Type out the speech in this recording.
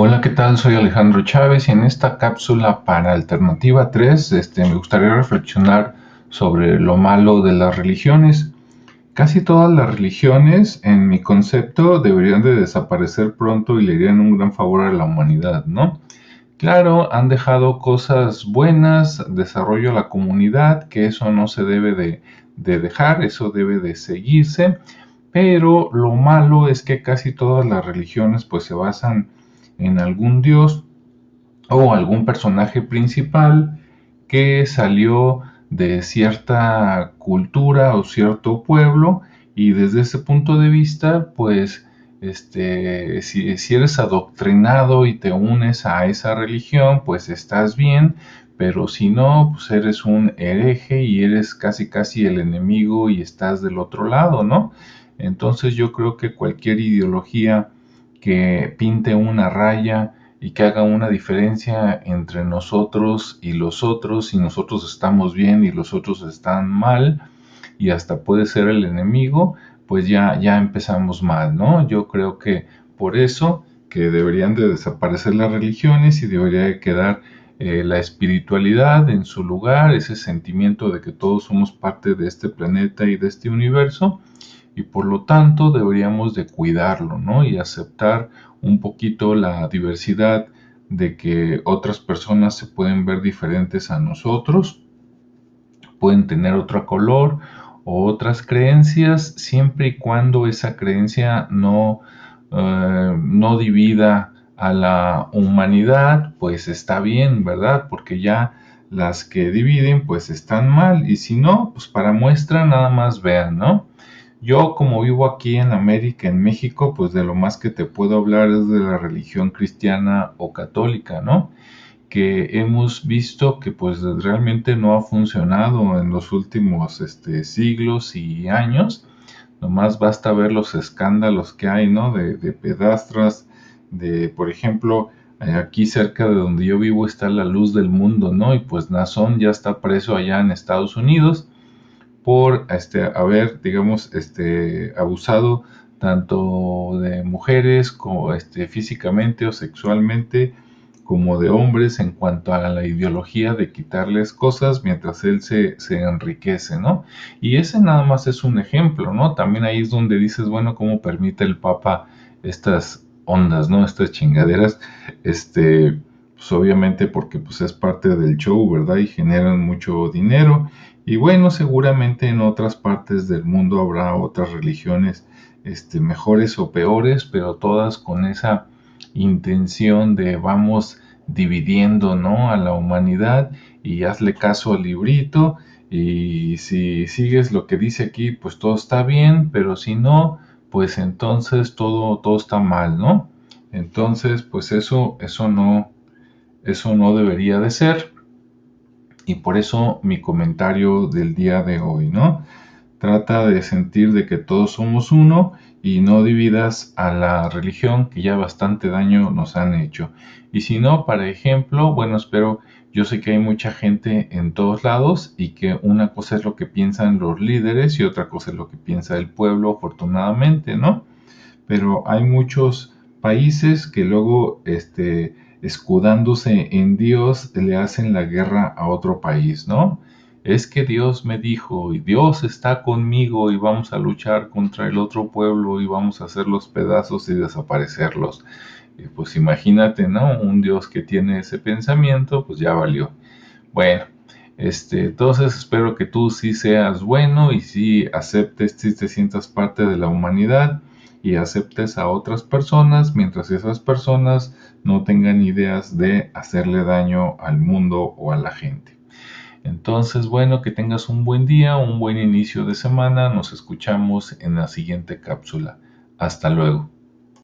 Hola, ¿qué tal? Soy Alejandro Chávez y en esta cápsula para Alternativa 3 este, me gustaría reflexionar sobre lo malo de las religiones. Casi todas las religiones, en mi concepto, deberían de desaparecer pronto y le harían un gran favor a la humanidad, ¿no? Claro, han dejado cosas buenas, desarrollo a la comunidad, que eso no se debe de, de dejar, eso debe de seguirse, pero lo malo es que casi todas las religiones pues se basan en algún dios o algún personaje principal que salió de cierta cultura o cierto pueblo y desde ese punto de vista pues este, si, si, eres adoctrinado y te unes a esa religión, pues estás bien, pero si no, pues eres un hereje y eres casi casi el enemigo y estás del otro lado, ¿no? Entonces yo creo que cualquier ideología que pinte una raya y que haga una diferencia entre nosotros y los otros, y nosotros estamos bien y los otros están mal, y hasta puede ser el enemigo, pues ya, ya empezamos mal, ¿no? Yo creo que por eso que deberían de desaparecer las religiones y debería de quedar eh, la espiritualidad en su lugar, ese sentimiento de que todos somos parte de este planeta y de este universo, y por lo tanto deberíamos de cuidarlo, ¿no? Y aceptar un poquito la diversidad de que otras personas se pueden ver diferentes a nosotros, pueden tener otro color o otras creencias, siempre y cuando esa creencia no, eh, no divida a la humanidad, pues está bien, ¿verdad? Porque ya las que dividen, pues están mal, y si no, pues para muestra nada más vean, ¿no? Yo como vivo aquí en América, en México, pues de lo más que te puedo hablar es de la religión cristiana o católica, ¿no? Que hemos visto que pues realmente no ha funcionado en los últimos este, siglos y años. Nomás basta ver los escándalos que hay, ¿no? De, de pedastras, de, por ejemplo, aquí cerca de donde yo vivo está la luz del mundo, ¿no? Y pues Nazón ya está preso allá en Estados Unidos por este, haber, digamos, este, abusado tanto de mujeres como este, físicamente o sexualmente como de hombres en cuanto a la ideología de quitarles cosas mientras él se, enriquece, ¿no? Y ese nada más es un ejemplo, ¿no? También ahí es donde dices, bueno, ¿cómo permite el Papa estas ondas, ¿no? Estas chingaderas, este, pues obviamente porque pues es parte del show, ¿verdad? Y generan mucho dinero y bueno, seguramente en otras partes del mundo habrá otras religiones este, mejores o peores, pero todas con esa intención de vamos dividiendo ¿no? a la humanidad y hazle caso al librito y si sigues lo que dice aquí pues todo está bien, pero si no pues entonces todo, todo está mal, ¿no? Entonces pues eso, eso no, eso no debería de ser y por eso mi comentario del día de hoy, ¿no? Trata de sentir de que todos somos uno y no dividas a la religión que ya bastante daño nos han hecho. Y si no, para ejemplo, bueno, espero, yo sé que hay mucha gente en todos lados y que una cosa es lo que piensan los líderes y otra cosa es lo que piensa el pueblo, afortunadamente, ¿no? Pero hay muchos países que luego, este, escudándose en Dios, le hacen la guerra a otro país, ¿no? Es que Dios me dijo, y Dios está conmigo, y vamos a luchar contra el otro pueblo, y vamos a hacer los pedazos y desaparecerlos. pues imagínate, ¿no? Un Dios que tiene ese pensamiento, pues ya valió. Bueno, este, entonces espero que tú sí seas bueno y sí aceptes, si te sientas parte de la humanidad y aceptes a otras personas mientras esas personas no tengan ideas de hacerle daño al mundo o a la gente. Entonces, bueno, que tengas un buen día, un buen inicio de semana. Nos escuchamos en la siguiente cápsula. Hasta luego.